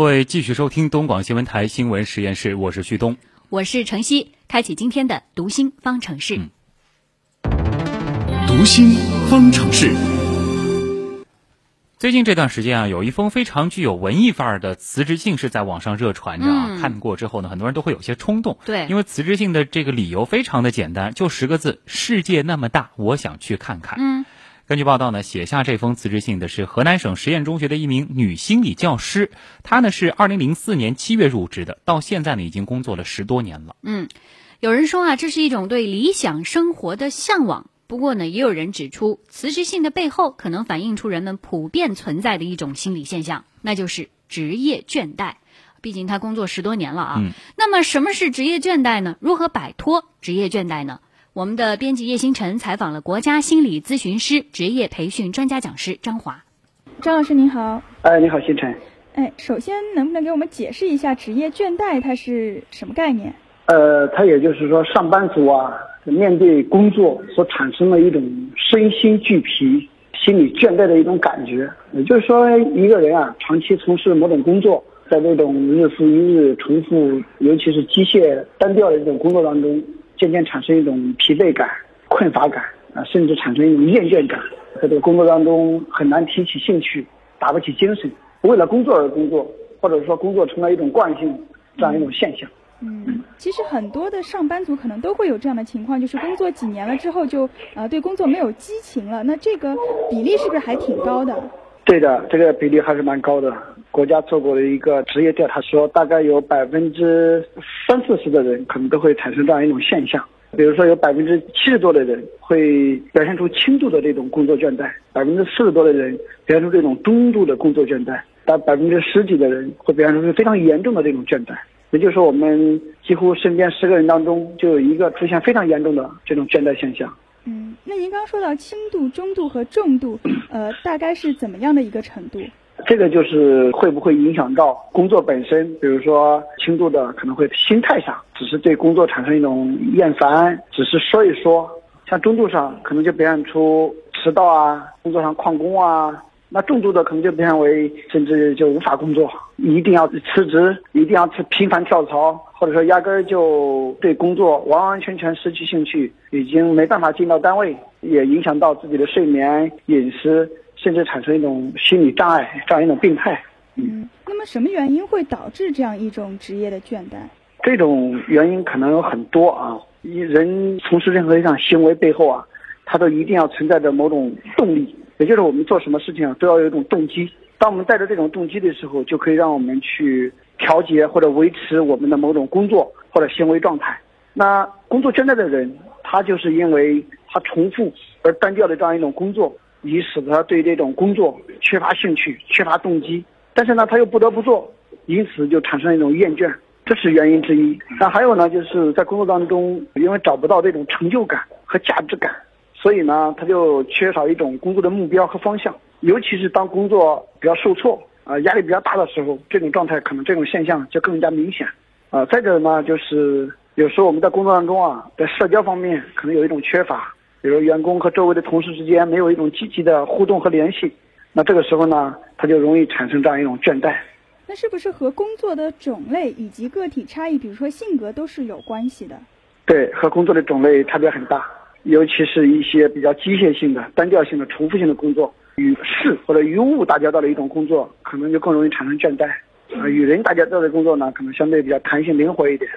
各位继续收听东广新闻台新闻实验室，我是旭东，我是程曦，开启今天的读心方程式。读心方程式。最近这段时间啊，有一封非常具有文艺范儿的辞职信是在网上热传着啊。看过之后呢，很多人都会有些冲动。对，因为辞职信的这个理由非常的简单，就十个字：世界那么大，我想去看看。嗯。根据报道呢，写下这封辞职信的是河南省实验中学的一名女心理教师，她呢是二零零四年七月入职的，到现在呢已经工作了十多年了。嗯，有人说啊，这是一种对理想生活的向往。不过呢，也有人指出，辞职信的背后可能反映出人们普遍存在的一种心理现象，那就是职业倦怠。毕竟他工作十多年了啊。嗯。那么什么是职业倦怠呢？如何摆脱职业倦怠呢？我们的编辑叶星辰采访了国家心理咨询师职业培训专家讲师张华。张老师您好。哎，你好，星辰。哎，首先能不能给我们解释一下职业倦怠它是什么概念？呃，它也就是说上班族啊，面对工作所产生的一种身心俱疲、心理倦怠的一种感觉。也就是说，一个人啊，长期从事某种工作，在这种日复一日重复，尤其是机械单调的这种工作当中。渐渐产生一种疲惫感、困乏感啊，甚至产生一种厌倦感，在这个工作当中很难提起兴趣，打不起精神，为了工作而工作，或者说工作成了一种惯性，这样一种现象。嗯，其实很多的上班族可能都会有这样的情况，就是工作几年了之后就呃对工作没有激情了。那这个比例是不是还挺高的？对的，这个比例还是蛮高的。国家做过的一个职业调查说，大概有百分之三四十的人可能都会产生这样一种现象。比如说，有百分之七十多的人会表现出轻度的这种工作倦怠，百分之四十多的人表现出这种中度的工作倦怠，但百分之十几的人会表现出非常严重的这种倦怠。也就是说，我们几乎身边十个人当中就有一个出现非常严重的这种倦怠现象。嗯，那您刚说到轻度、中度和重度，呃，大概是怎么样的一个程度？这个就是会不会影响到工作本身？比如说轻度的可能会心态上，只是对工作产生一种厌烦，只是说一说；像中度上可能就表现出迟到啊，工作上旷工啊。那重度的可能就表现为甚至就无法工作，一定要辞职，一定要频繁跳槽，或者说压根儿就对工作完完全全失去兴趣，已经没办法进到单位，也影响到自己的睡眠、饮食。甚至产生一种心理障碍，这样一种病态。嗯，那么什么原因会导致这样一种职业的倦怠？这种原因可能有很多啊。一人从事任何一项行为背后啊，他都一定要存在着某种动力，也就是我们做什么事情啊，都要有一种动机。当我们带着这种动机的时候，就可以让我们去调节或者维持我们的某种工作或者行为状态。那工作倦怠的人，他就是因为他重复而单调的这样一种工作。以使得他对这种工作缺乏兴趣、缺乏动机，但是呢，他又不得不做，因此就产生一种厌倦，这是原因之一。那还有呢，就是在工作当中，因为找不到这种成就感和价值感，所以呢，他就缺少一种工作的目标和方向。尤其是当工作比较受挫啊，压力比较大的时候，这种状态可能这种现象就更加明显。啊，再者呢，就是有时候我们在工作当中啊，在社交方面可能有一种缺乏。比如员工和周围的同事之间没有一种积极的互动和联系，那这个时候呢，他就容易产生这样一种倦怠。那是不是和工作的种类以及个体差异，比如说性格都是有关系的？对，和工作的种类差别很大，尤其是一些比较机械性的、单调性的、重复性的工作，与事或者与物打交道的一种工作，可能就更容易产生倦怠。啊，与人打交道的工作呢，可能相对比较弹性灵活一点。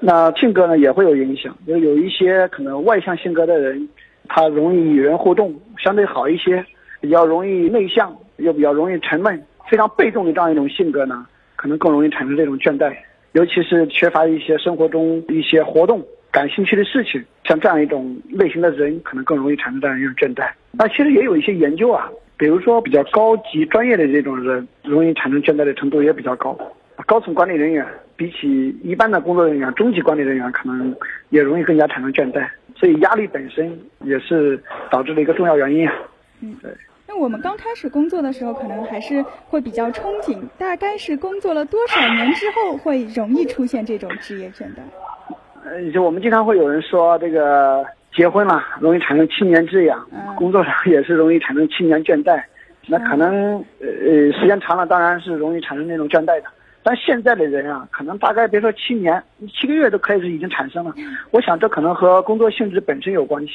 那性格呢也会有影响，就有一些可能外向性格的人。他容易与人互动，相对好一些，比较容易内向，又比较容易沉闷，非常被动的这样一种性格呢，可能更容易产生这种倦怠，尤其是缺乏一些生活中一些活动、感兴趣的事情，像这样一种类型的人，可能更容易产生这样一种倦怠。那其实也有一些研究啊，比如说比较高级专业的这种人，容易产生倦怠的程度也比较高。高层管理人员比起一般的工作人员，中级管理人员可能也容易更加产生倦怠。所以压力本身也是导致的一个重要原因啊。嗯，对。那我们刚开始工作的时候，可能还是会比较憧憬。大概是工作了多少年之后，会容易出现这种职业倦怠？呃，就我们经常会有人说，这个结婚了容易产生七年之痒，工作上也是容易产生七年倦怠。那可能呃呃时间长了，当然是容易产生那种倦怠的。但现在的人啊，可能大概别说七年，七个月都开始已经产生了。我想这可能和工作性质本身有关系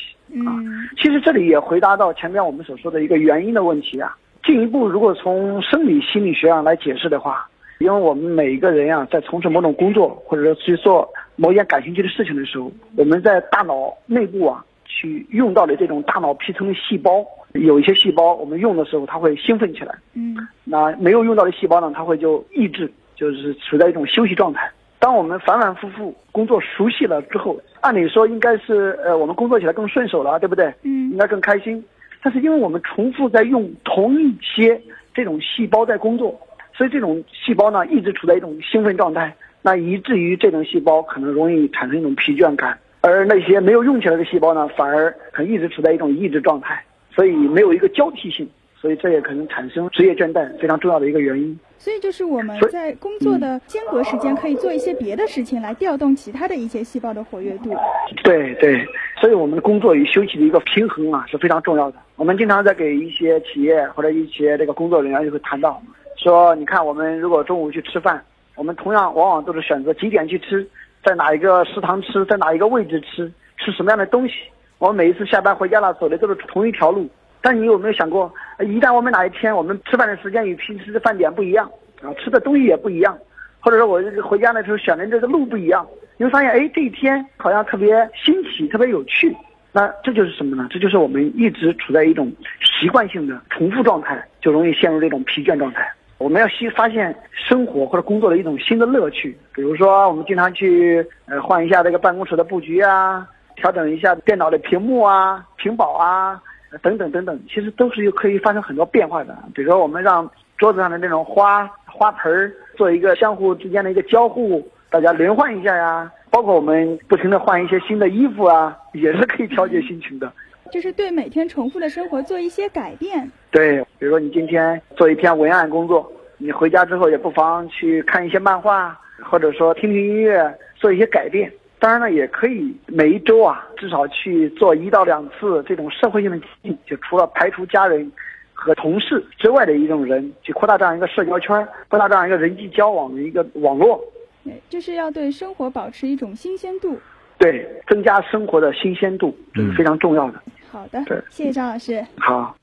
啊。其实这里也回答到前面我们所说的一个原因的问题啊。进一步，如果从生理心理学上来解释的话，因为我们每一个人呀，在从事某种工作或者说去做某一件感兴趣的事情的时候，我们在大脑内部啊，去用到的这种大脑皮层的细胞，有一些细胞我们用的时候，它会兴奋起来。嗯。那没有用到的细胞呢，它会就抑制。就是处在一种休息状态。当我们反反复复工作熟悉了之后，按理说应该是呃我们工作起来更顺手了，对不对？嗯。应该更开心。但是因为我们重复在用同一些这种细胞在工作，所以这种细胞呢一直处在一种兴奋状态，那以至于这种细胞可能容易产生一种疲倦感，而那些没有用起来的细胞呢，反而可能一直处在一种抑制状态，所以没有一个交替性。所以这也可能产生职业倦怠非常重要的一个原因。所以就是我们在工作的间隔时间可以做一些别的事情来调动其他的一些细胞的活跃度。对对，所以我们的工作与休息的一个平衡啊是非常重要的。我们经常在给一些企业或者一些这个工作人员就会谈到，说你看我们如果中午去吃饭，我们同样往往都是选择几点去吃，在哪一个食堂吃，在哪一个位置吃，吃什么样的东西。我们每一次下班回家了，走的都是同一条路。但你有没有想过，一旦我们哪一天我们吃饭的时间与平时的饭点不一样，啊，吃的东西也不一样，或者说我回家的时候选的这个路不一样，你会发现，哎，这一天好像特别新奇，特别有趣。那这就是什么呢？这就是我们一直处在一种习惯性的重复状态，就容易陷入这种疲倦状态。我们要新发现生活或者工作的一种新的乐趣，比如说我们经常去呃换一下这个办公室的布局啊，调整一下电脑的屏幕啊、屏保啊。等等等等，其实都是又可以发生很多变化的。比如说，我们让桌子上的那种花花盆儿做一个相互之间的一个交互，大家轮换一下呀。包括我们不停的换一些新的衣服啊，也是可以调节心情的。就是对每天重复的生活做一些改变。对，比如说你今天做一篇文案工作，你回家之后也不妨去看一些漫画，或者说听听音乐，做一些改变。当然了，也可以每一周啊，至少去做一到两次这种社会性的激就除了排除家人和同事之外的一种人，去扩大这样一个社交圈，扩大这样一个人际交往的一个网络。对，就是要对生活保持一种新鲜度。对，增加生活的新鲜度，这是非常重要的。好的，谢谢张老师。好。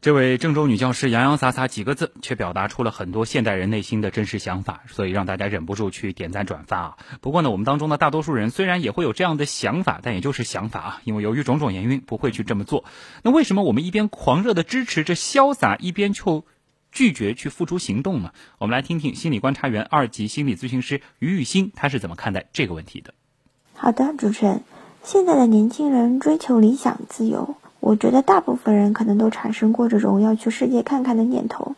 这位郑州女教师洋洋洒洒几个字，却表达出了很多现代人内心的真实想法，所以让大家忍不住去点赞转发啊。不过呢，我们当中的大多数人虽然也会有这样的想法，但也就是想法啊，因为由于种种原因不会去这么做。那为什么我们一边狂热的支持着潇洒，一边就拒绝去付出行动呢？我们来听听心理观察员、二级心理咨询师于玉欣，他是怎么看待这个问题的。好的，主持人，现在的年轻人追求理想、自由。我觉得大部分人可能都产生过这种要去世界看看的念头。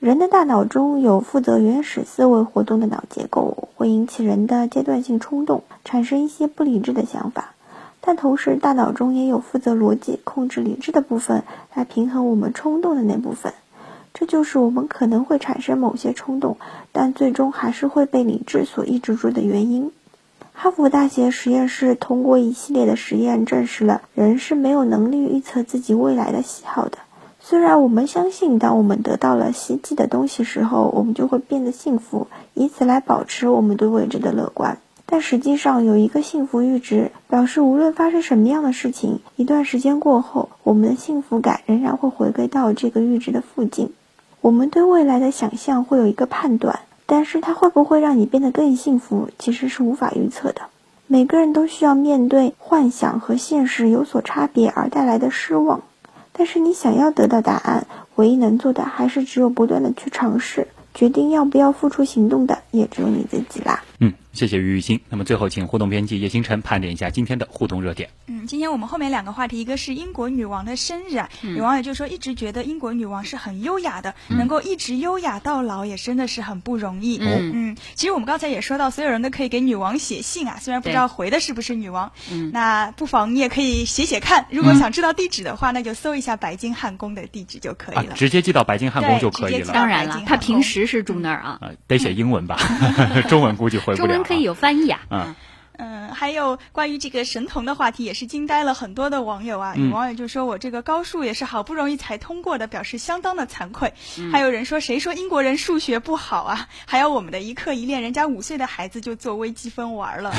人的大脑中有负责原始思维活动的脑结构，会引起人的阶段性冲动，产生一些不理智的想法。但同时，大脑中也有负责逻辑、控制理智的部分，来平衡我们冲动的那部分。这就是我们可能会产生某些冲动，但最终还是会被理智所抑制住的原因。哈佛大学实验室通过一系列的实验证实了，人是没有能力预测自己未来的喜好的。虽然我们相信，当我们得到了希冀的东西时候，我们就会变得幸福，以此来保持我们对未知的乐观。但实际上，有一个幸福阈值，表示无论发生什么样的事情，一段时间过后，我们的幸福感仍然会回归到这个阈值的附近。我们对未来的想象会有一个判断。但是它会不会让你变得更幸福，其实是无法预测的。每个人都需要面对幻想和现实有所差别而带来的失望。但是你想要得到答案，唯一能做的还是只有不断的去尝试。决定要不要付出行动的，也只有你自己啦。嗯，谢谢于玉欣。那么最后，请互动编辑叶星辰盘点一下今天的互动热点。嗯，今天我们后面两个话题，一个是英国女王的生日啊，有网友就说一直觉得英国女王是很优雅的，能够一直优雅到老，也真的是很不容易。嗯嗯，其实我们刚才也说到，所有人都可以给女王写信啊，虽然不知道回的是不是女王。嗯，那不妨你也可以写写看，如果想知道地址的话，那就搜一下白金汉宫的地址就可以了，直接寄到白金汉宫就可以了。当然了，他平时是住那儿啊。得写英文吧，中文估计回不了。可以有翻译啊。嗯。嗯，还有关于这个神童的话题，也是惊呆了很多的网友啊。有网友就说我这个高数也是好不容易才通过的，表示相当的惭愧。还有人说谁说英国人数学不好啊？还有我们的一课一练，人家五岁的孩子就做微积分玩了。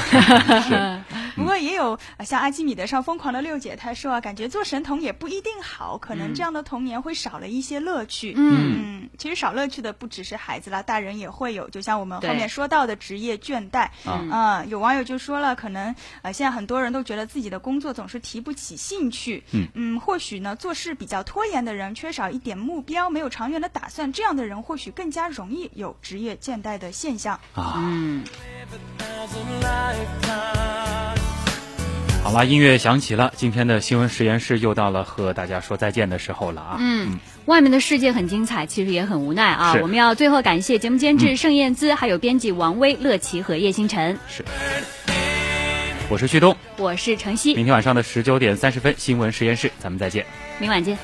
不过也有像阿基米德上疯狂的六姐，她说啊，感觉做神童也不一定好，可能这样的童年会少了一些乐趣。嗯，其实少乐趣的不只是孩子啦，大人也会有。就像我们后面说到的职业倦怠，嗯，有网友就说了，可能呃现在很多人都觉得自己的工作总是提不起兴趣。嗯嗯，或许呢做事比较拖延的人，缺少一点目标，没有长远的打算，这样的人或许更加容易有职业倦怠的现象。啊，嗯。好了，音乐响起了，今天的新闻实验室又到了和大家说再见的时候了啊。嗯，外面的世界很精彩，其实也很无奈啊。我们要最后感谢节目监制盛燕姿，还有编辑王威、乐琪和叶星辰。是，我是旭东，我是程曦。明天晚上的十九点三十分，新闻实验室，咱们再见。明晚见。